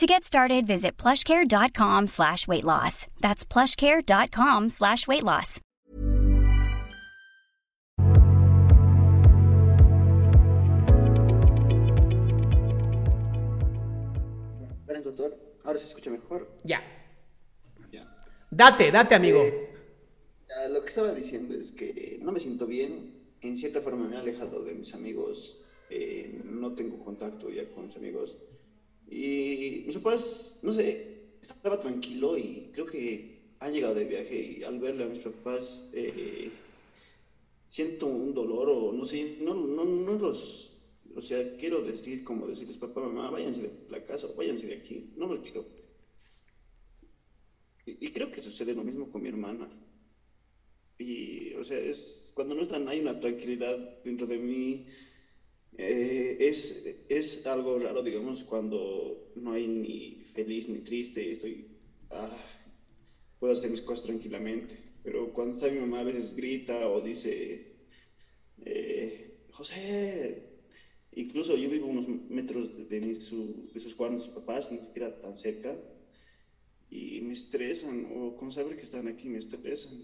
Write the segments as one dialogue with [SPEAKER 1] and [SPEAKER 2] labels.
[SPEAKER 1] To get started, visit plushcare.com slash weight loss. That's plushcare.com slash weight loss.
[SPEAKER 2] Doctor, ahora se escucha mejor.
[SPEAKER 3] Ya.
[SPEAKER 2] Ya.
[SPEAKER 3] Date, date, amigo.
[SPEAKER 2] Eh, lo que estaba diciendo es que no me siento bien. En cierta forma me he alejado de mis amigos. eh, no tengo contacto ya con mis amigos. Y mis papás, no sé, estaba tranquilo y creo que han llegado de viaje y al verle a mis papás eh, siento un dolor o no sé, no, no, no los, o sea, quiero decir como decirles, papá, mamá, váyanse de la casa, váyanse de aquí, no los quiero. Y, y creo que sucede lo mismo con mi hermana. Y, o sea, es, cuando no están, hay una tranquilidad dentro de mí. Eh, es, es algo raro, digamos, cuando no hay ni feliz ni triste, estoy, ah, puedo hacer mis cosas tranquilamente. Pero cuando está mi mamá a veces grita o dice, eh, José, incluso yo vivo unos metros de, de, mi- su- de sus cuartos, sus papás, ni siquiera tan cerca, y me estresan, o con saber que están aquí me estresan.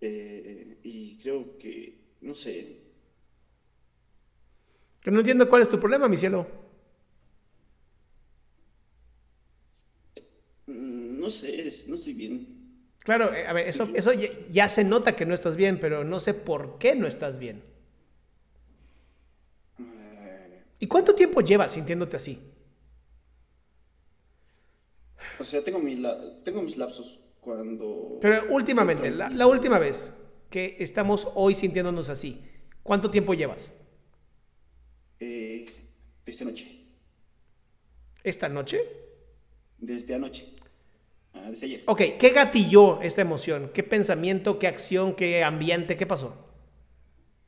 [SPEAKER 2] Eh, y creo que, no sé,
[SPEAKER 3] Que no entiendo cuál es tu problema, mi cielo.
[SPEAKER 2] mm, no sé, no estoy bien.
[SPEAKER 3] Claro, eh, a ver, eso, eso ya, ya se nota que no estás bien, pero no sé por qué no estás bien. ¿Y cuánto tiempo llevas sintiéndote así?
[SPEAKER 2] o sea, tengo, mi la- tengo mis lapsos cuando...
[SPEAKER 3] Pero últimamente, la, la última vez que estamos hoy sintiéndonos así, ¿cuánto tiempo llevas?
[SPEAKER 2] Eh, desde anoche,
[SPEAKER 3] ¿Esta noche?
[SPEAKER 2] desde anoche, ah, desde ayer.
[SPEAKER 3] Ok, ¿qué gatilló esta emoción? ¿Qué pensamiento, qué acción, qué ambiente, qué pasó?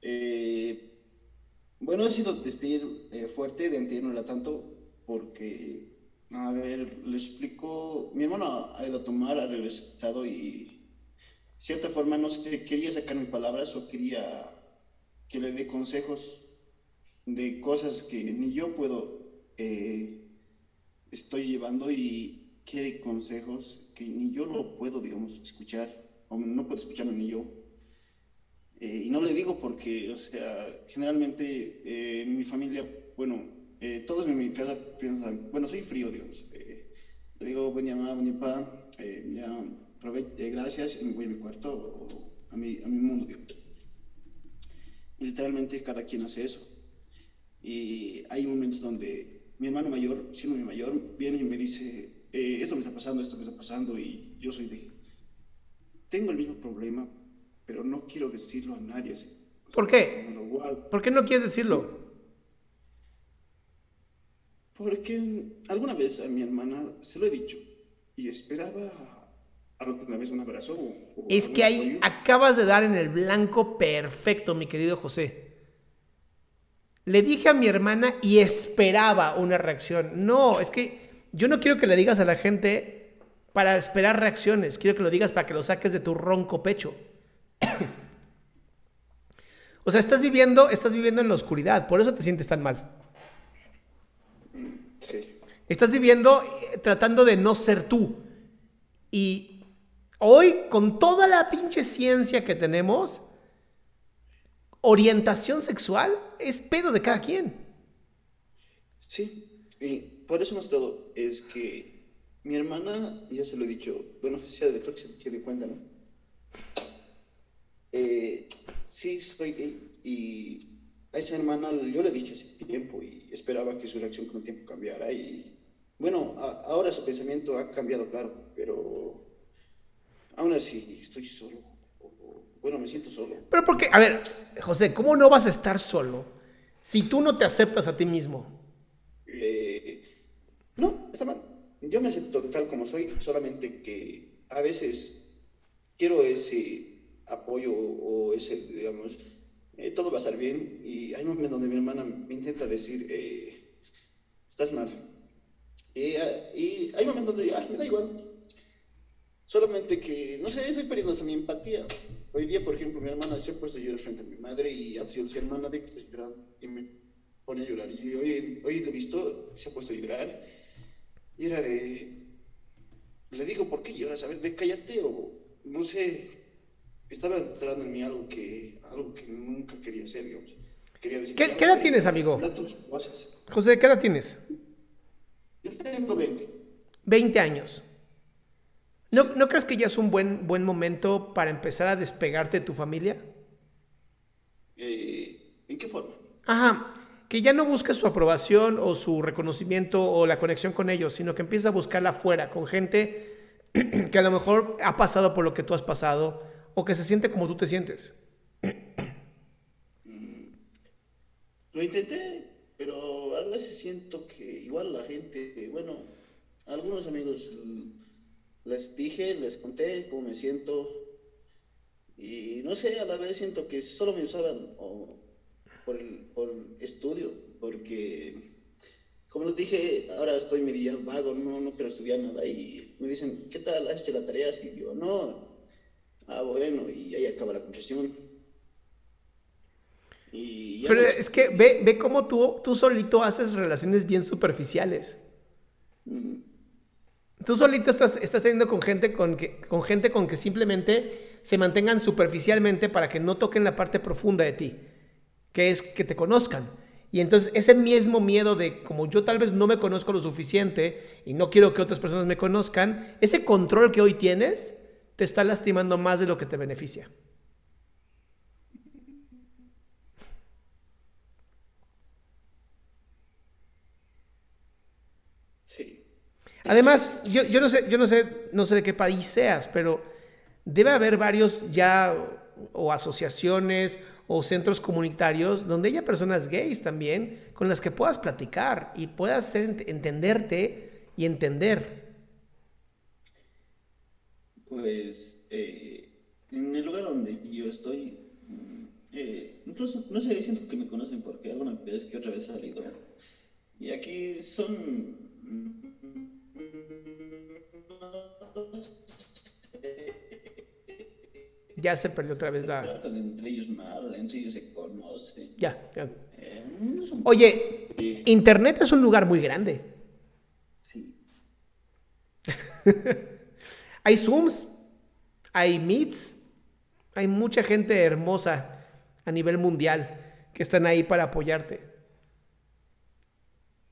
[SPEAKER 2] Eh, bueno, ha sido decir eh, fuerte, de era tanto, porque, a ver, le explico, mi hermano ha ido a tomar, ha regresado y, cierta forma, no sé, quería sacarme palabras o quería que le dé consejos de cosas que ni yo puedo, eh, estoy llevando y quiere consejos que ni yo lo puedo, digamos, escuchar, o no puedo escucharlo ni yo. Eh, y no le digo porque, o sea, generalmente eh, mi familia, bueno, eh, todos en mi casa piensan, bueno, soy frío, digamos. eh, le digo, buen día, mamá, buen día, pa, eh, ya, prove- eh, gracias, y me voy a mi cuarto o a mi, a mi mundo, literalmente cada quien hace eso. Y hay momentos donde mi hermano mayor, siendo mi mayor, viene y me dice, eh, esto me está pasando, esto me está pasando, y yo soy de, tengo el mismo problema, pero no quiero decirlo a nadie. así. O
[SPEAKER 3] ¿Por
[SPEAKER 2] sea,
[SPEAKER 3] qué?
[SPEAKER 2] lo guardo.
[SPEAKER 3] ¿Por qué no quieres decirlo?
[SPEAKER 2] Porque alguna vez a mi hermana se lo he dicho y esperaba
[SPEAKER 3] Es que ahí acabas de dar en el blanco perfecto, mi querido José. Le dije a mi hermana y esperaba una reacción. No, es que yo no quiero que le digas a la gente para esperar reacciones. Quiero que lo digas para que lo saques de tu ronco pecho. o sea, estás viviendo, estás viviendo en la oscuridad, por eso te sientes tan mal.
[SPEAKER 2] Sí.
[SPEAKER 3] Estás viviendo eh, tratando de no ser tú. Y Hoy, con toda la pinche ciencia que tenemos, orientación sexual es pedo de cada quien.
[SPEAKER 2] Sí, y por eso más todo es que mi hermana, ya se lo he dicho, bueno, creo que se, dio cuenta, ¿no? Eh, sí, soy gay y a esa hermana yo le dicho hace tiempo y esperaba que su reacción con el tiempo cambiara y bueno, ahora su pensamiento ha cambiado, claro, pero aún así estoy solo. Bueno, me siento solo.
[SPEAKER 3] Pero porque, a ver, José, ¿cómo no vas a estar solo si tú no te aceptas a ti mismo?
[SPEAKER 2] Eh, no, está mal. Yo me acepto tal como soy, solamente que a veces quiero ese apoyo o ese, digamos, eh, todo va a estar bien. Y hay momentos donde mi hermana me intenta decir, eh, estás mal. Y, ah, hay momentos donde, me da igual. Solamente que, no sé, estoy perdiendo mi empatía. Hoy día, por ejemplo, mi hermana se ha puesto a llorar frente a mi madre y ha sido mi hermana de que está llorando y me pone a llorar. Y hoy, hoy lo he visto, se ha puesto a llorar. Y era de. Le digo, ¿por qué lloras? A ver, de cállate o no sé estaba entrando en mí algo que, algo que nunca quería hacer, digamos. Quería decir,
[SPEAKER 3] ¿Qué, ¿Qué, edad tienes, amigo? José, ¿qué edad tienes?
[SPEAKER 2] Yo tengo 20.
[SPEAKER 3] 20 años. ¿No, ¿No, crees que ya es un buen, buen momento para empezar a despegarte de tu familia?
[SPEAKER 2] Eh, ¿En qué forma?
[SPEAKER 3] Ajá, que ya no busques su aprobación o su reconocimiento o la conexión con ellos, sino que empieces a buscarla afuera, con gente que a lo mejor ha pasado por lo que tú has pasado o que se siente como tú te sientes?
[SPEAKER 2] Lo intenté, pero a veces siento que igual la gente, bueno, algunos amigos les dije, les conté cómo me siento y no sé, a la vez siento que solo me usaban por, el, por estudio, porque como les dije, ahora estoy medio vago, no, no quiero estudiar nada y me dicen, ¿qué tal? ¿Has hecho la tarea? Y yo, no, Ah, bueno, y ahí acaba la concesión.
[SPEAKER 3] Pero es que ve, ve cómo tú, tú solito haces relaciones bien superficiales. Mm. Tú solito estás, estás teniendo con gente con, que, con gente con que simplemente se mantengan superficialmente para que no toquen la parte profunda de ti, que es que te conozcan. Y entonces ese mismo miedo de como yo tal vez no me conozco lo suficiente y no quiero que otras personas me conozcan, ese control que hoy tienes te está lastimando más de lo que te beneficia.
[SPEAKER 2] Sí.
[SPEAKER 3] Además, yo, no sé, yo no sé, no sé de qué país seas, pero debe haber varios ya o asociaciones o centros comunitarios donde haya personas gays también con las que puedas platicar y puedas entenderte y entender
[SPEAKER 2] pues eh, en el lugar donde yo estoy, mm, eh, incluso, no sé, siento que me conocen porque alguna vez que otra vez he salido. Y aquí son...
[SPEAKER 3] Ya se perdió otra vez la...
[SPEAKER 2] Entre ellos mal, entre ellos se conocen.
[SPEAKER 3] Ya, ya. Eh, Oye, Internet es un lugar muy grande.
[SPEAKER 2] Sí.
[SPEAKER 3] Hay Zooms, hay Meets, hay mucha gente hermosa a nivel mundial que están ahí para apoyarte.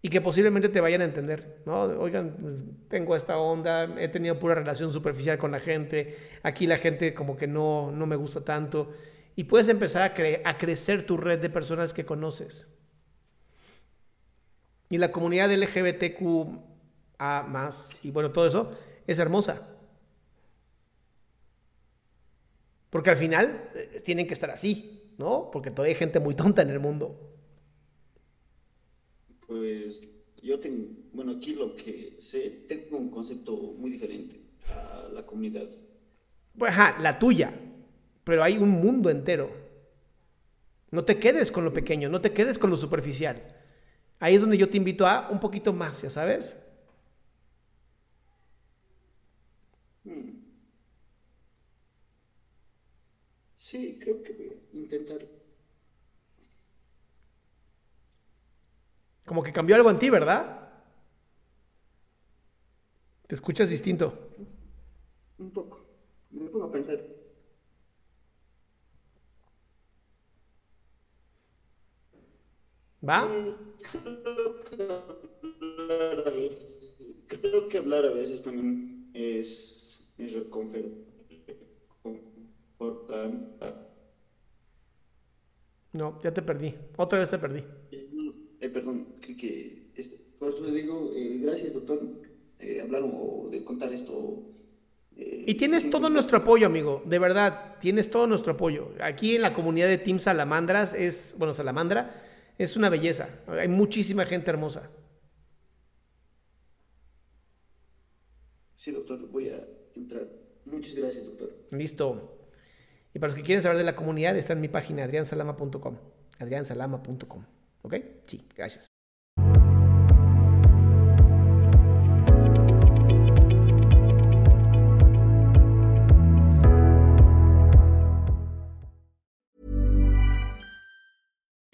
[SPEAKER 3] Y que posiblemente te vayan a entender, ¿no? Oigan, tengo esta onda, he tenido pura relación superficial con la gente, aquí la gente como que no, no me gusta tanto. Y puedes empezar a, a crecer tu red de personas que conoces. Y la comunidad LGBTQ más, y bueno, todo eso, es hermosa. Porque al final eh, tienen que estar así, ¿no? Porque todavía hay gente muy tonta en el mundo.
[SPEAKER 2] Pues yo tengo, bueno, aquí lo que sé, tengo un concepto muy diferente a la comunidad.
[SPEAKER 3] Pues ajá, la tuya. Pero hay un mundo entero. No te quedes con lo pequeño, no te quedes con lo superficial. Ahí es donde yo te invito a un poquito más, ya sabes.
[SPEAKER 2] Hmm. Sí, creo que voy a intentar.
[SPEAKER 3] Como que cambió algo en ti, ¿verdad? Te escuchas distinto.
[SPEAKER 2] Un poco. me pongo a pensar.
[SPEAKER 3] ¿Va?
[SPEAKER 2] Creo que hablar a veces también es, es reconfortante.
[SPEAKER 3] No, ya te perdí. Otra vez te perdí.
[SPEAKER 2] Que este, por eso le digo, eh, gracias doctor, eh, hablar o de contar esto. eh,
[SPEAKER 3] Y tienes todo nuestro apoyo, amigo. De verdad, tienes todo nuestro apoyo. Aquí en la comunidad de Team Salamandras es, bueno, Salamandra es una belleza. Hay muchísima gente hermosa.
[SPEAKER 2] Sí, doctor, voy a entrar. Muchas gracias, doctor.
[SPEAKER 3] Listo. Y para los que quieren saber de la comunidad, está en mi página adriansalama.com. adriansalama.com. ¿Ok? Sí, gracias.